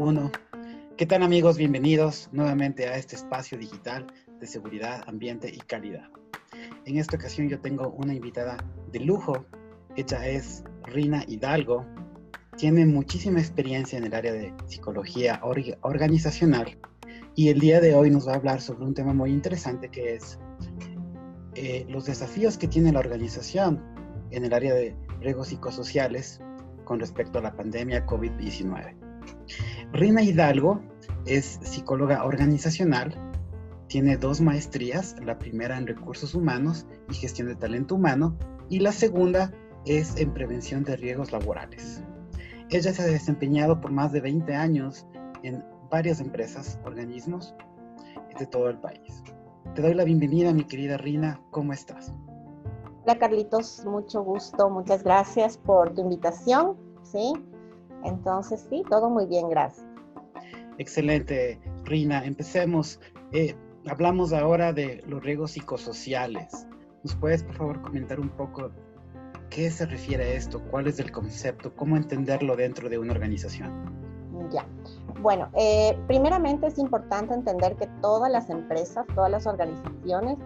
1. ¿Qué tal amigos? Bienvenidos nuevamente a este espacio digital de seguridad, ambiente y calidad. En esta ocasión yo tengo una invitada de lujo. Ella es Rina Hidalgo. Tiene muchísima experiencia en el área de psicología organizacional y el día de hoy nos va a hablar sobre un tema muy interesante que es eh, los desafíos que tiene la organización en el área de riesgos psicosociales con respecto a la pandemia COVID-19. Rina Hidalgo es psicóloga organizacional, tiene dos maestrías, la primera en recursos humanos y gestión de talento humano y la segunda es en prevención de riesgos laborales. Ella se ha desempeñado por más de 20 años en varias empresas, organismos de todo el país. Te doy la bienvenida, mi querida Rina. ¿Cómo estás? Hola, Carlitos. Mucho gusto. Muchas gracias por tu invitación. Sí. Entonces, sí, todo muy bien. Gracias. Excelente, Rina. Empecemos. Eh, hablamos ahora de los riesgos psicosociales. ¿Nos puedes, por favor, comentar un poco qué se refiere a esto? ¿Cuál es el concepto? ¿Cómo entenderlo dentro de una organización? Ya. Bueno, eh, primeramente es importante entender que todas las empresas, todas las organizaciones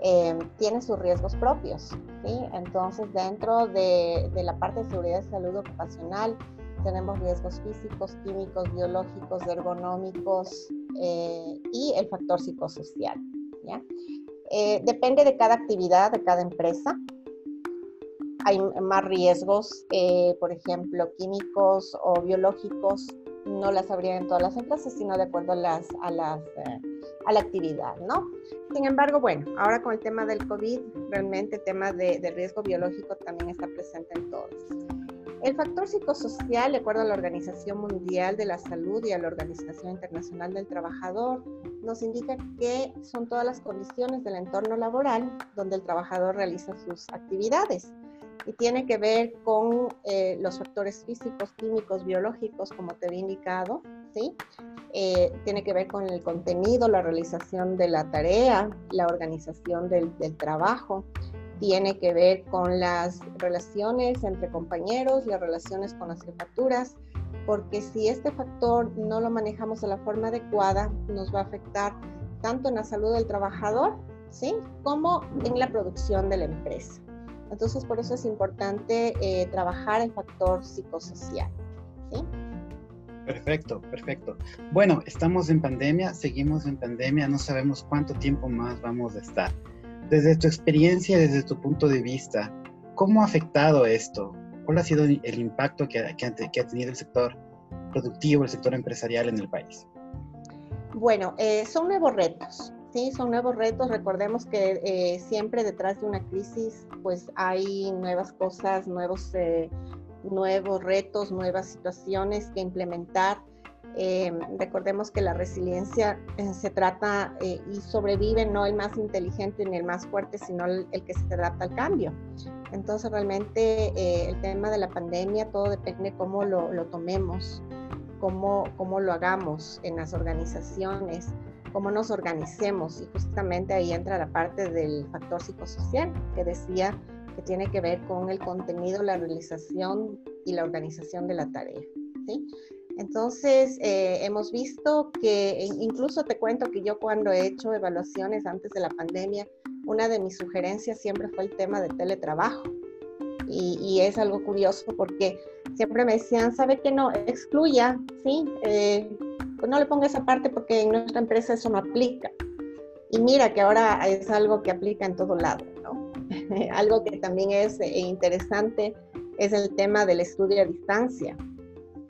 eh, tienen sus riesgos propios. ¿sí? Entonces, dentro de, la parte de seguridad y salud ocupacional, tenemos riesgos físicos, químicos, biológicos, ergonómicos eh, y el factor psicosocial. ¿ya? depende de cada actividad, de cada empresa. Hay más riesgos, por ejemplo, químicos o biológicos no las habría en todas las empresas, sino de acuerdo a, las, a, las, eh, a la actividad, ¿no? Sin embargo, bueno, ahora con el tema del COVID, realmente el tema de, de riesgo biológico también está presente en todos. El factor psicosocial, de acuerdo a la Organización Mundial de la Salud y a la Organización Internacional del Trabajador, nos indica que son todas las condiciones del entorno laboral donde el trabajador realiza sus actividades y tiene que ver con eh, los factores físicos, químicos, biológicos, como te había indicado, ¿sí? Eh, tiene que ver con el contenido, la realización de la tarea, la organización del, del, trabajo, tiene que ver con las relaciones entre compañeros, las relaciones con las jefaturas, porque si este factor no lo manejamos de la forma adecuada, nos va a afectar tanto en la salud del trabajador, ¿sí? Como en la producción de la empresa. Entonces, por eso es importante eh, trabajar el factor psicosocial. Perfecto, perfecto. Bueno, estamos en pandemia, seguimos en pandemia, no sabemos cuánto tiempo más vamos a estar. Desde tu experiencia, desde tu punto de vista, ¿cómo ha afectado esto? ¿Cuál ha sido el impacto que, ha tenido el sector productivo, el sector empresarial en el país? Bueno, eh, son nuevos retos. Sí, son nuevos retos. Recordemos que eh, siempre detrás de una crisis, pues hay nuevas cosas, nuevos, eh, nuevos retos, nuevas situaciones que implementar. Eh, recordemos que la resiliencia se trata y sobrevive no el más inteligente ni el más fuerte, sino el, que se adapta al cambio. Entonces realmente el tema de la pandemia, todo depende cómo lo, lo tomemos, cómo, cómo lo hagamos en las organizaciones cómo nos organicemos y justamente ahí entra la parte del factor psicosocial que decía que tiene que ver con el contenido, la realización y la organización de la tarea. ¿sí? Entonces, eh, hemos visto que incluso te cuento que yo cuando he hecho evaluaciones antes de la pandemia, una de mis sugerencias siempre fue el tema de teletrabajo. Y, y es algo curioso porque siempre me decían, ¿sabe que no? Excluya, ¿sí? Eh, pues no le ponga esa parte porque en nuestra empresa eso no aplica. Y mira que ahora es algo que aplica en todo lado, ¿no? algo que también es eh, interesante es el tema del estudio a distancia.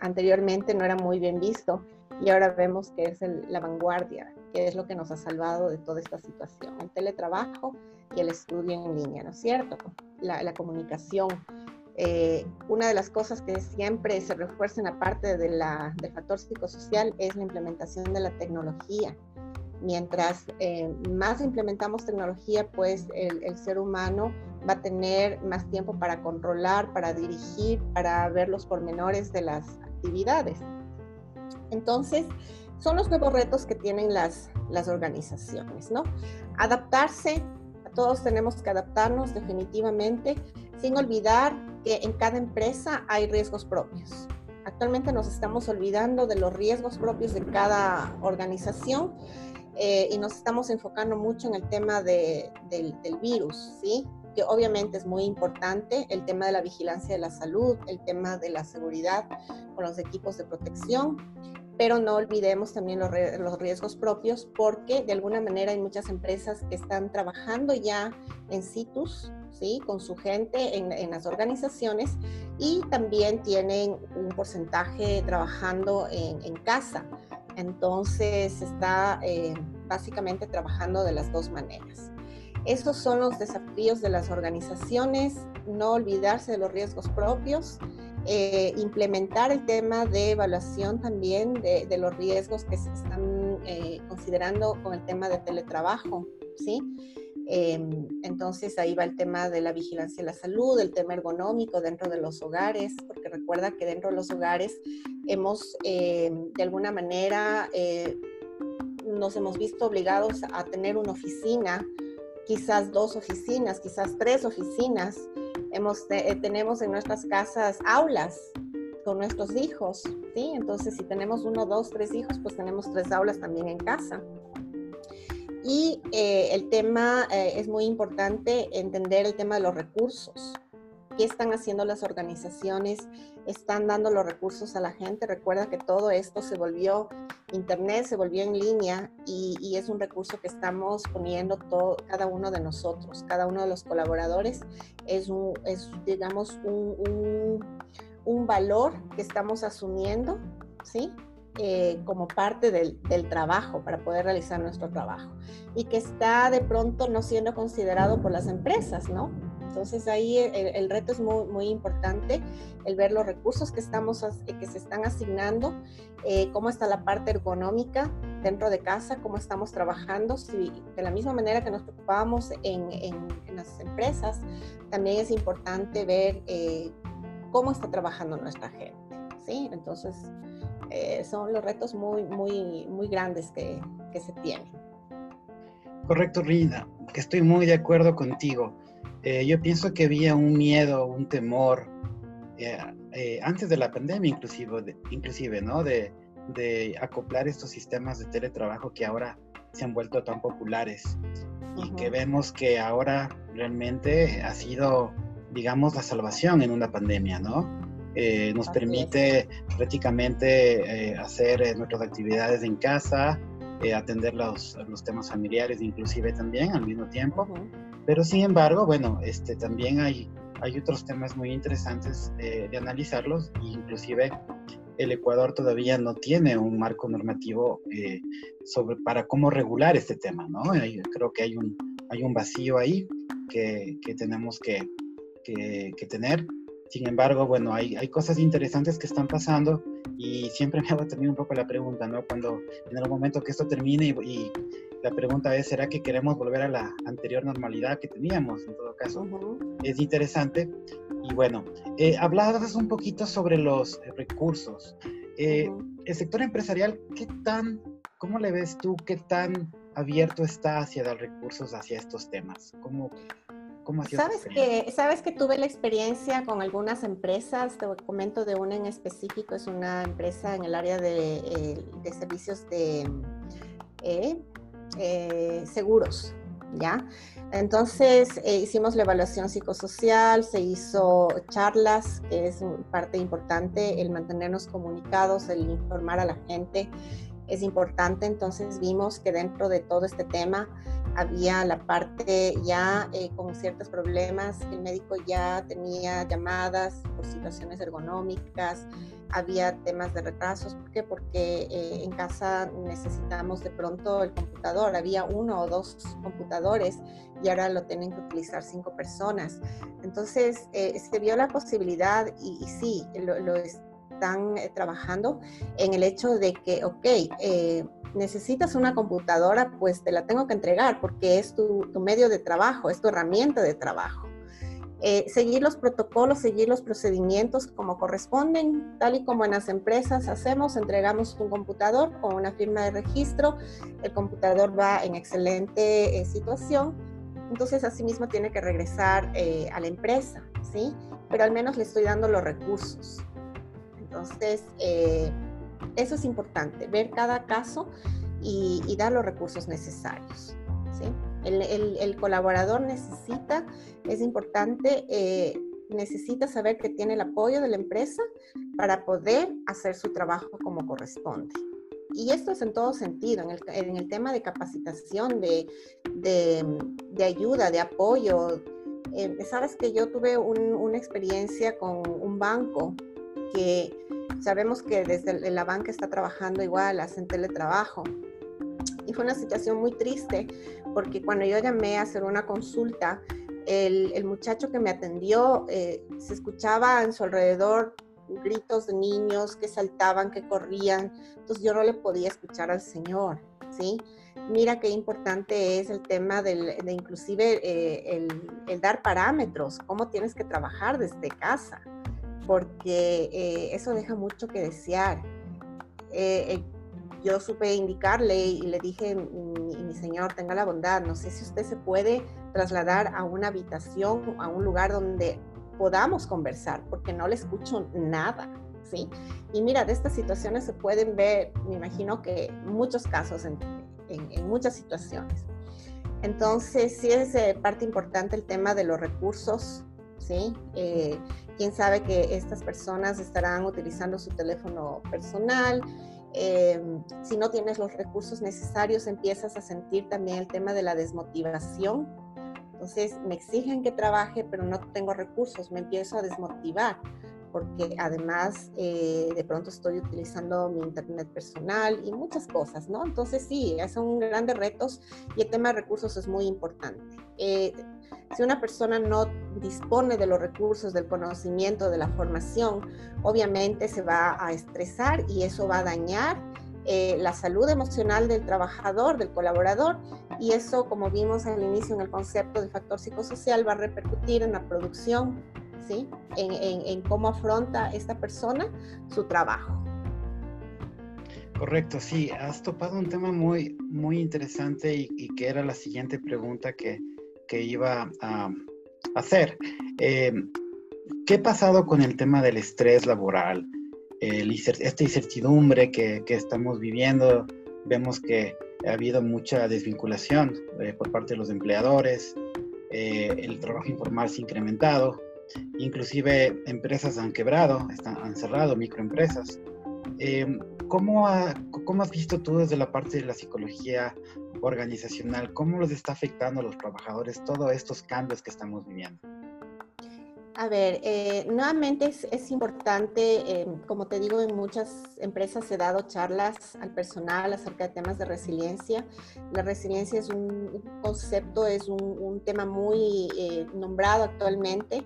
Anteriormente no era muy bien visto y ahora vemos que es la vanguardia, que es lo que nos ha salvado de toda esta situación, el teletrabajo y el estudio en línea, ¿no es cierto? La, comunicación eh, una de las cosas que siempre se refuerza en parte la, del factor psicosocial es la implementación de la tecnología. Mientras eh, más implementamos tecnología, pues el, ser humano va a tener más tiempo para controlar, para dirigir, para ver los pormenores de las actividades. Entonces, son los nuevos retos que tienen las, las organizaciones, ¿no? Adaptarse, todos tenemos que adaptarnos definitivamente, sin olvidar que en cada empresa hay riesgos propios. Actualmente nos estamos olvidando de los riesgos propios de cada organización eh, y nos estamos enfocando mucho en el tema del, del virus, ¿sí? Obviamente es muy importante, el tema de la vigilancia de la salud, el tema de la seguridad con los equipos de protección, pero no olvidemos también los, los, riesgos propios porque de alguna manera hay muchas empresas que están trabajando ya en situs, ¿sí? con su gente en, en las organizaciones y también tienen un porcentaje trabajando en, en casa. Entonces está eh, básicamente trabajando de las dos maneras. Esos son los desafíos de las organizaciones, no olvidarse de los riesgos propios, eh, implementar el tema de evaluación también de, los riesgos que se están eh, considerando con el tema de teletrabajo, ¿sí? Em, entonces ahí va el tema de la vigilancia de la salud, el tema ergonómico dentro de los hogares, porque recuerda que dentro de los hogares hemos em, de alguna manera eh, nos hemos visto obligados a tener una oficina quizás dos oficinas, quizás tres oficinas. Hemos, eh, tenemos en nuestras casas aulas con nuestros hijos, ¿sí? Entonces, si tenemos uno, dos, tres hijos, pues tenemos tres aulas también en casa. Y eh, el tema eh, es muy importante entender el tema de los recursos qué están haciendo las organizaciones, están dando los recursos a la gente. Recuerda que todo esto se volvió internet, se volvió en línea y, es un recurso que estamos poniendo todo, cada uno de nosotros, cada uno de los colaboradores. Es, un, es digamos, un, un, valor que estamos asumiendo, ¿sí? Eh, como parte del, del, trabajo para poder realizar nuestro trabajo y que está de pronto no siendo considerado por las empresas, ¿no? Entonces ahí el, reto es muy, muy, importante, el ver los recursos que, estamos, que se están asignando, eh, cómo está la parte ergonómica dentro de casa, cómo estamos trabajando. De la misma manera que nos preocupamos en, en, las empresas, también es importante ver eh, cómo está trabajando nuestra gente. ¿sí? Entonces eh, son los retos muy, muy, muy grandes que, que se tienen. Correcto, Rina, que estoy muy de acuerdo contigo. Eh, yo pienso que había un miedo, un temor, eh, eh, antes de la pandemia inclusive, inclusive ¿no? De, acoplar estos sistemas de teletrabajo que ahora se han vuelto tan populares y que vemos que ahora realmente ha sido, digamos, la salvación en una pandemia, ¿no? nos permite prácticamente hacer nuestras actividades en casa, atender los, los, temas familiares inclusive también al mismo tiempo. Pero sin embargo, bueno, este, también hay, hay otros temas muy interesantes de analizarlos, inclusive el Ecuador todavía no tiene un marco normativo eh, sobre, para cómo regular este tema, ¿no? creo que hay un, hay un vacío ahí que, que tenemos que, que, que, tener. Sin embargo, bueno, hay, hay cosas interesantes que están pasando y siempre me hago también un poco la pregunta, ¿no? Cuando en el momento que esto termine y, la pregunta es, ¿será que queremos volver a la anterior normalidad que teníamos? En todo caso, es interesante. Y bueno, eh, hablabas un poquito sobre los recursos. Eh, el sector empresarial, ¿qué tan, cómo le ves tú, qué tan abierto está hacia dar recursos hacia estos temas? ¿Cómo, cómo ¿Sabes que, Sabes que tuve la experiencia con algunas empresas, te comento de una en específico, es una empresa en el área de, eh, de servicios de... Eh, eh, seguros, ¿ya? Entonces eh, hicimos la evaluación psicosocial, se hizo charlas, que es parte importante, el mantenernos comunicados, el informar a la gente es importante. Entonces vimos que dentro de todo este tema había la parte ya eh, con ciertos problemas, el médico ya tenía llamadas por situaciones ergonómicas, había temas de retrasos. ¿Por qué? Porque eh, en casa necesitamos de pronto el computador. Había uno o dos computadores y ahora lo tienen que utilizar cinco personas. Entonces, eh, se vio la posibilidad y, sí, lo, están eh, trabajando en el hecho de que, ok, necesitas una computadora, pues te la tengo que entregar porque es tu medio de trabajo, es tu herramienta de trabajo. Eh, seguir los protocolos, seguir los procedimientos como corresponden, tal y como en las empresas hacemos, entregamos un computador con una firma de registro, el computador va en excelente eh, situación, entonces asimismo tiene que regresar eh, a la empresa, ¿sí? Pero al menos le estoy dando los recursos. Entonces, eso es importante, ver cada caso y, dar los recursos necesarios. El, colaborador necesita, es importante, eh, necesita saber que tiene el apoyo de la empresa para poder hacer su trabajo como corresponde. Y esto es en todo sentido, en el, tema de capacitación, de, ayuda, de apoyo. Eh, Sabes que yo tuve una experiencia con un banco que sabemos que desde la banca está trabajando igual, hacen teletrabajo. Y fue una situación muy triste porque cuando yo llamé a hacer una consulta, el, muchacho que me atendió eh, se escuchaba en su alrededor gritos de niños que saltaban, que corrían, entonces yo no le podía escuchar al Señor, ¿sí? Mira qué importante es el tema del, de inclusive eh, el, dar parámetros, cómo tienes que trabajar desde casa, porque eh, eso deja mucho que desear yo supe indicarle y le dije, mi, señor, tenga la bondad, no sé si usted se puede trasladar a una habitación, a un lugar donde podamos conversar, porque no le escucho nada, ¿sí? Y mira, de estas situaciones se pueden ver, me imagino que muchos casos en, muchas situaciones. Entonces, sí es eh, parte importante el tema de los recursos, ¿sí? Eh, quién sabe que estas personas estarán utilizando su teléfono personal, Em, si no tienes los recursos necesarios, empiezas a sentir también el tema de la desmotivación. Entonces, me exigen que trabaje, pero no tengo recursos, me empiezo a desmotivar porque además eh, de pronto estoy utilizando mi internet personal y muchas cosas, ¿no? Entonces sí, son grandes retos y el tema de recursos es muy importante. Eh, si una persona no dispone de los recursos, del conocimiento, de la formación, obviamente se va a estresar y eso va a dañar eh, la salud emocional del trabajador, del colaborador, y eso, como vimos al inicio en el concepto del factor psicosocial, va a repercutir en la producción, En, cómo afronta esta persona su trabajo. Correcto, sí, has topado un tema muy, muy interesante y que era la siguiente pregunta que, que iba a hacer. Eh, ¿Qué ha pasado con el tema del estrés laboral? esta incertidumbre que, estamos viviendo, vemos que ha habido mucha desvinculación eh, por parte de los empleadores, eh, el trabajo informal se ha incrementado, inclusive empresas han quebrado, están, han cerrado microempresas. ¿cómo, ¿Cómo has visto tú desde la parte de la psicología organizacional, cómo los está afectando a los trabajadores todos estos cambios que estamos viviendo? A ver, eh, nuevamente es, importante, em, como te digo, en muchas empresas he dado charlas al personal acerca de temas de resiliencia. La resiliencia es un, concepto, es un, tema muy eh, nombrado actualmente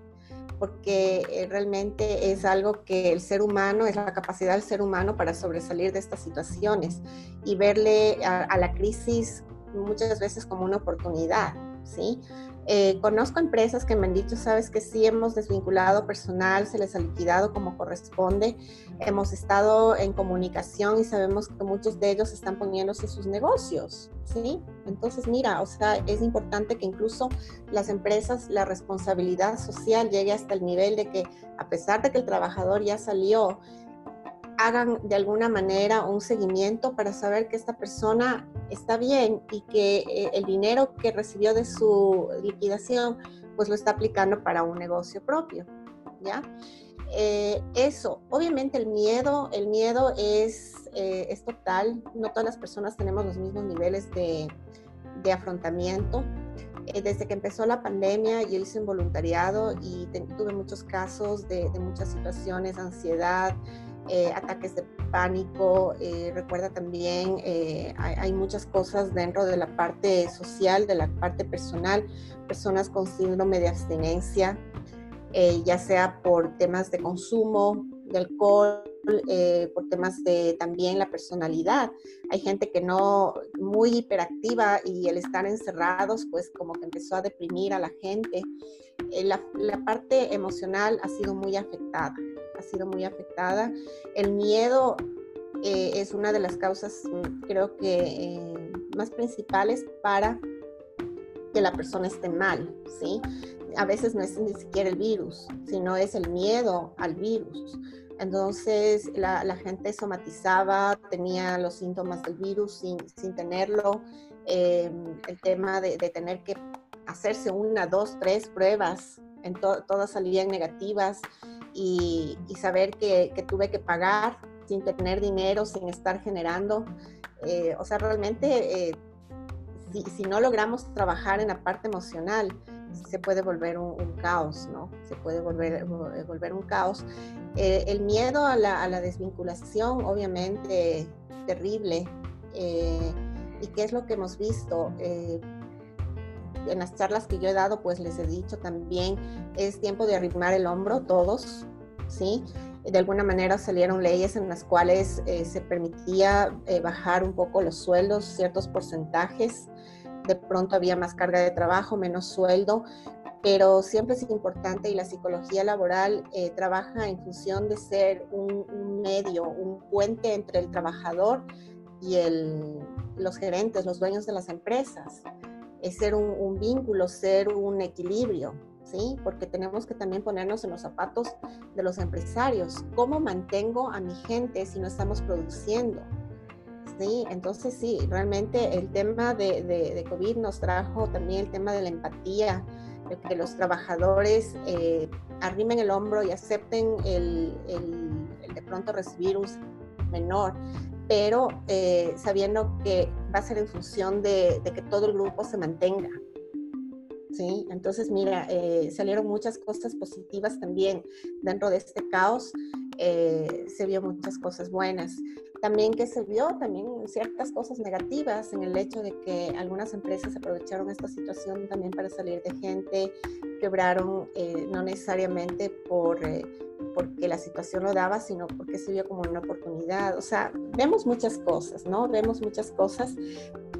porque eh, realmente es algo que el ser humano, es la capacidad del ser humano para sobresalir de estas situaciones y verle a, la crisis muchas veces como una oportunidad, ¿sí? Eh, conozco empresas que me han dicho, sabes que sí hemos desvinculado personal, se les ha liquidado como corresponde, hemos estado en comunicación y sabemos que muchos de ellos están poniéndose sus negocios, ¿sí? Entonces, mira, o sea, es importante que incluso las empresas, la responsabilidad social llegue hasta el nivel de que a pesar de que el trabajador ya salió, hagan de alguna manera un seguimiento para saber que esta persona está bien y que eh, el dinero que recibió de su liquidación pues lo está aplicando para un negocio propio, ¿ya? Eh, eso, obviamente el miedo, el miedo es, eh, es total, no todas las personas tenemos los mismos niveles de, de afrontamiento. Desde que empezó la pandemia yo hice un voluntariado y tuve muchos casos de, muchas situaciones, ansiedad, eh, ataques de pánico, eh, recuerda también, eh, hay, muchas cosas dentro de la parte social, de la parte personal, personas con síndrome de abstinencia, ya sea por temas de consumo de alcohol, por temas de también la personalidad. Hay gente que no, muy hiperactiva y el estar encerrados, pues como que empezó a deprimir a la gente. la, la parte emocional ha sido muy afectada ha sido muy afectada. El miedo eh, es una de las causas, mm, creo que eh, más principales para que la persona esté mal, ¿sí? A veces no es ni siquiera el virus, sino es el miedo al virus. Entonces la, gente somatizaba, tenía los síntomas del virus sin, sin tenerlo. Em, el tema de, tener que hacerse una, dos, tres pruebas, en todas salían negativas y, saber que, tuve que pagar sin tener dinero, sin estar generando. Eh, o sea, realmente, eh, si, no logramos trabajar en la parte emocional, se puede volver un, caos, ¿no? Se puede volver, eh, volver un caos. el miedo a la, desvinculación, obviamente, terrible. ¿Y qué es lo que hemos visto? en las charlas que yo he dado, pues les he dicho también, es tiempo de arrimar el hombro todos, ¿sí? De alguna manera salieron leyes en las cuales eh, se permitía eh, bajar un poco los sueldos, ciertos porcentajes. De pronto había más carga de trabajo, menos sueldo, pero siempre es importante y la psicología laboral eh, trabaja en función de ser un, un, medio, un puente entre el trabajador y el, los gerentes, los dueños de las empresas es ser un, vínculo, ser un equilibrio, ¿sí? Porque tenemos que también ponernos en los zapatos de los empresarios. ¿Cómo mantengo a mi gente si no estamos produciendo? ¿Sí? Entonces sí, realmente el tema de, de, COVID nos trajo también el tema de la empatía, de que los trabajadores eh, arrimen el hombro y acepten el, el de pronto recibir un menor, pero eh, sabiendo que va a ser en función de, que todo el grupo se mantenga. ¿sí? Entonces, mira, eh, salieron muchas cosas positivas también dentro de este caos. Eh, se vio muchas cosas buenas. También que se vio también ciertas cosas negativas en el hecho de que algunas empresas aprovecharon esta situación también para salir de gente, quebraron no necesariamente por porque la situación lo daba, sino porque se vio como una oportunidad. O sea, vemos muchas cosas, ¿no? Vemos muchas cosas,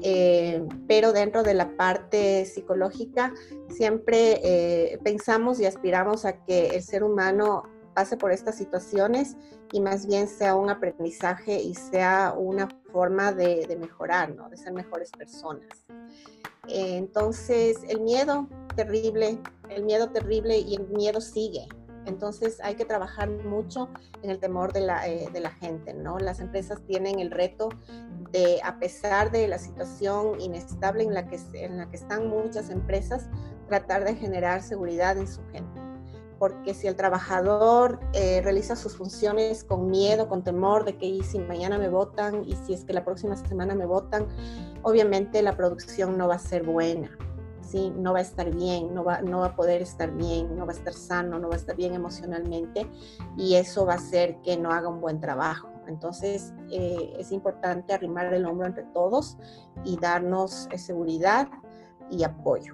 eh, pero dentro de la parte psicológica siempre eh, pensamos y aspiramos a que el ser humano pase por estas situaciones y más bien sea un aprendizaje y sea una forma de, mejorar, ¿no? De ser mejores personas. Eh, entonces, el miedo terrible, el miedo terrible y el miedo sigue, entonces hay que trabajar mucho en el temor de la, eh, de la, gente, ¿no? Las empresas tienen el reto de, a pesar de la situación inestable en la que, en la que están muchas empresas, tratar de generar seguridad en su gente. Porque si el trabajador eh, realiza sus funciones con miedo, con temor de que si mañana me votan y si es que la próxima semana me votan, obviamente la producción no va a ser buena. ¿sí? no va a estar bien, no va, no va a poder estar bien, no va a estar sano, no va a estar bien emocionalmente y eso va a hacer que no haga un buen trabajo. Entonces eh, es importante arrimar el hombro entre todos y darnos eh, seguridad y apoyo.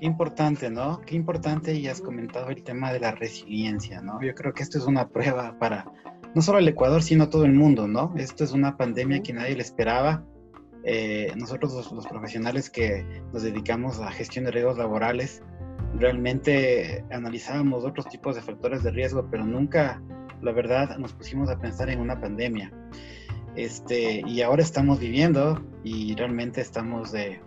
Qué importante, ¿no? Qué importante y has comentado el tema de la resiliencia, ¿no? Yo creo que esto es una prueba para no solo el Ecuador, sino todo el mundo, ¿no? Esto es una pandemia que nadie le esperaba eh, nosotros los, profesionales que nos dedicamos a gestión de riesgos laborales, realmente analizábamos otros tipos de factores de riesgo, pero nunca, la verdad, nos pusimos a pensar en una pandemia. Este, y ahora estamos viviendo y realmente estamos de,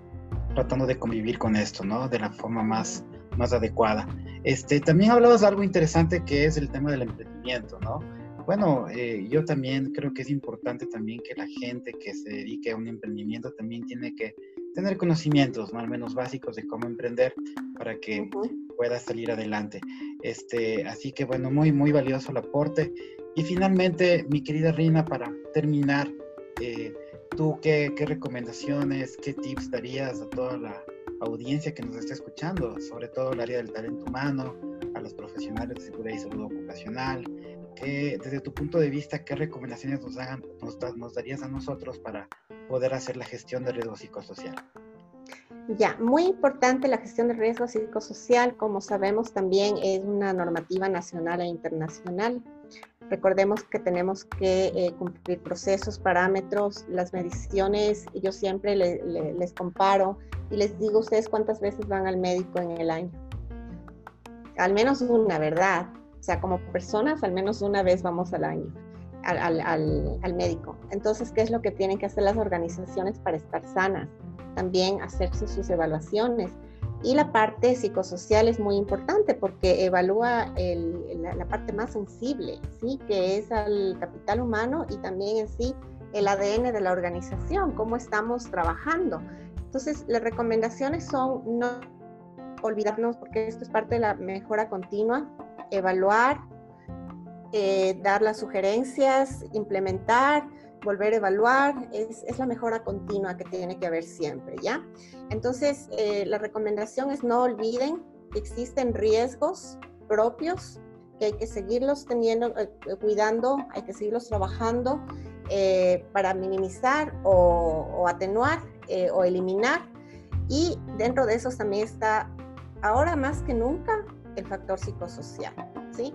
tratando de convivir con esto, ¿no? De la forma más, más adecuada. Este, también hablabas de algo interesante que es el tema del emprendimiento, ¿no? Bueno, eh, yo también creo que es importante también que la gente que se dedique a un emprendimiento también tiene que tener conocimientos, más al menos básicos de cómo emprender para que pueda salir adelante. Este, así que bueno, muy, muy valioso el aporte. Y finalmente, mi querida Rina, para terminar, eh, ¿tú qué, qué recomendaciones, qué tips darías a toda la audiencia que nos está escuchando, sobre todo el área del talento humano, a los profesionales de seguridad y salud ocupacional, desde tu punto de vista, ¿qué recomendaciones nos, hagan, nos, darías a nosotros para poder hacer la gestión de riesgo psicosocial? Ya, muy importante la gestión de riesgo psicosocial, como sabemos también es una normativa nacional e internacional. Recordemos que tenemos que eh, cumplir procesos, parámetros, las mediciones. Yo siempre les comparo y les digo ustedes cuántas veces van al médico en el año. Al menos una, ¿verdad? O sea, como personas, al menos una vez vamos al año al, al, al, médico. Entonces, ¿qué es lo que tienen que hacer las organizaciones para estar sanas? También hacerse sus evaluaciones. Y la parte psicosocial es muy importante porque evalúa la, parte más sensible, ¿sí? que es el capital humano y también en sí el ADN de la organización, cómo estamos trabajando. Entonces, las recomendaciones son no olvidarnos, porque esto es parte de la mejora continua, evaluar, eh, dar las sugerencias, implementar, volver a evaluar, es, es, la mejora continua que tiene que haber siempre, ¿ya? Entonces, eh, la recomendación es no olviden que existen riesgos propios, que hay que seguirlos teniendo, eh, cuidando, hay que seguirlos trabajando eh, para minimizar o, o atenuar o eliminar. Y dentro de esos también está, ahora más que nunca, el factor psicosocial, ¿sí?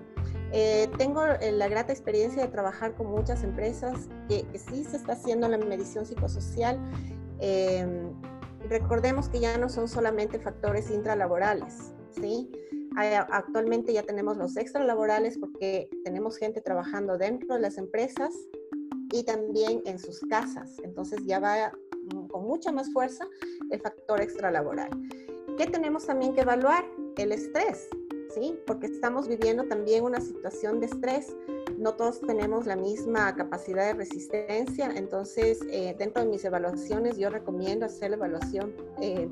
Eh, tengo eh, la grata experiencia de trabajar con muchas empresas que, sí se está haciendo la medición psicosocial. Em, recordemos que ya no son solamente factores intralaborales, ¿sí? actualmente ya tenemos los extralaborales porque tenemos gente trabajando dentro de las empresas y también en sus casas. Entonces ya va con mucha más fuerza el factor extralaboral. ¿Qué tenemos también que evaluar? El estrés. ¿Sí? Porque estamos viviendo también una situación de estrés. No todos tenemos la misma capacidad de resistencia, entonces eh, dentro de mis evaluaciones yo recomiendo hacer la evaluación eh,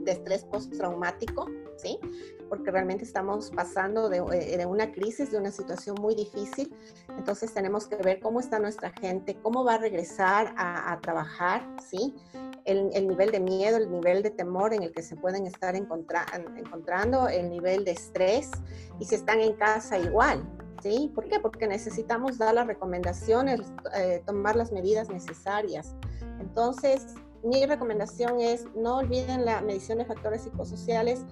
de estrés postraumático, ¿sí? Porque realmente estamos pasando de, eh, de, una crisis, de una situación muy difícil. Entonces tenemos que ver cómo está nuestra gente, cómo va a regresar a, a trabajar, ¿sí? El, nivel de miedo, el nivel de temor en el que se pueden estar encontrando, el nivel de estrés y si están en casa igual. ¿Sí? ¿Por qué? Porque necesitamos dar las recomendaciones, eh, tomar las medidas necesarias. Entonces, mi recomendación es no olviden la medición de factores psicosociales,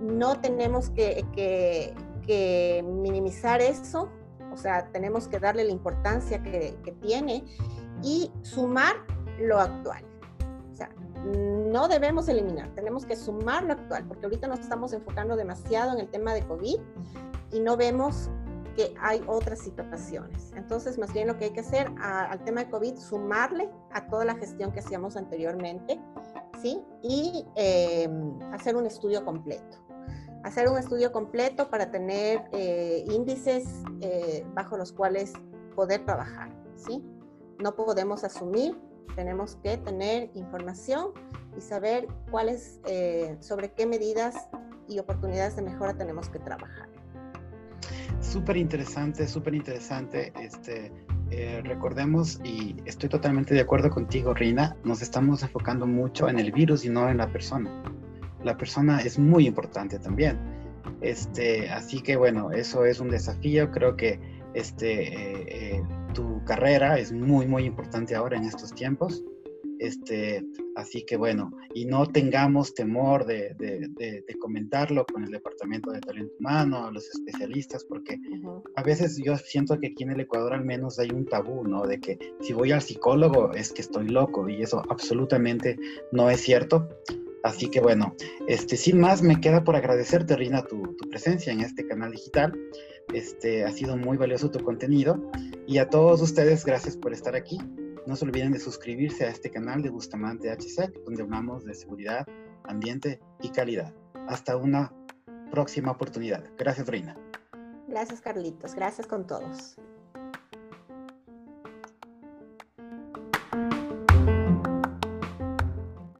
no tenemos que, que, minimizar eso, o sea, tenemos que darle la importancia que, que tiene y sumar lo actual no debemos eliminar, tenemos que sumar lo actual, porque ahorita nos estamos enfocando demasiado en el tema de COVID y no vemos que hay otras situaciones. Entonces, más bien lo que hay que hacer al tema de COVID, sumarle a toda la gestión que hacíamos anteriormente, ¿sí? Y em, hacer un estudio completo. Hacer un estudio completo para tener eh, índices eh, bajo los cuales poder trabajar, ¿sí? No podemos asumir tenemos que tener información y saber cuáles, eh, sobre qué medidas y oportunidades de mejora tenemos que trabajar. Súper interesante, súper interesante. Este, eh, recordemos, y estoy totalmente de acuerdo contigo, Rina, nos estamos enfocando mucho en el virus y no en la persona. La persona es muy importante también. Este, así que bueno, eso es un desafío. Creo que este, eh, tu carrera es muy, muy importante ahora en estos tiempos. Este, así que bueno, y no tengamos temor de, de, comentarlo con el Departamento de Talento Humano, los especialistas, porque a veces yo siento que aquí en el Ecuador al menos hay un tabú, ¿no? De que si voy al psicólogo es que estoy loco y eso absolutamente no es cierto. Así que bueno, este, sin más, me queda por agradecerte, Rina, tu, tu presencia en este canal digital. Este, ha sido muy valioso tu contenido. Y a todos ustedes, gracias por estar aquí. No se olviden de suscribirse a este canal de Bustamante HC, donde hablamos de seguridad, ambiente y calidad. Hasta una próxima oportunidad. Gracias, Reina. Gracias, Carlitos. Gracias con todos.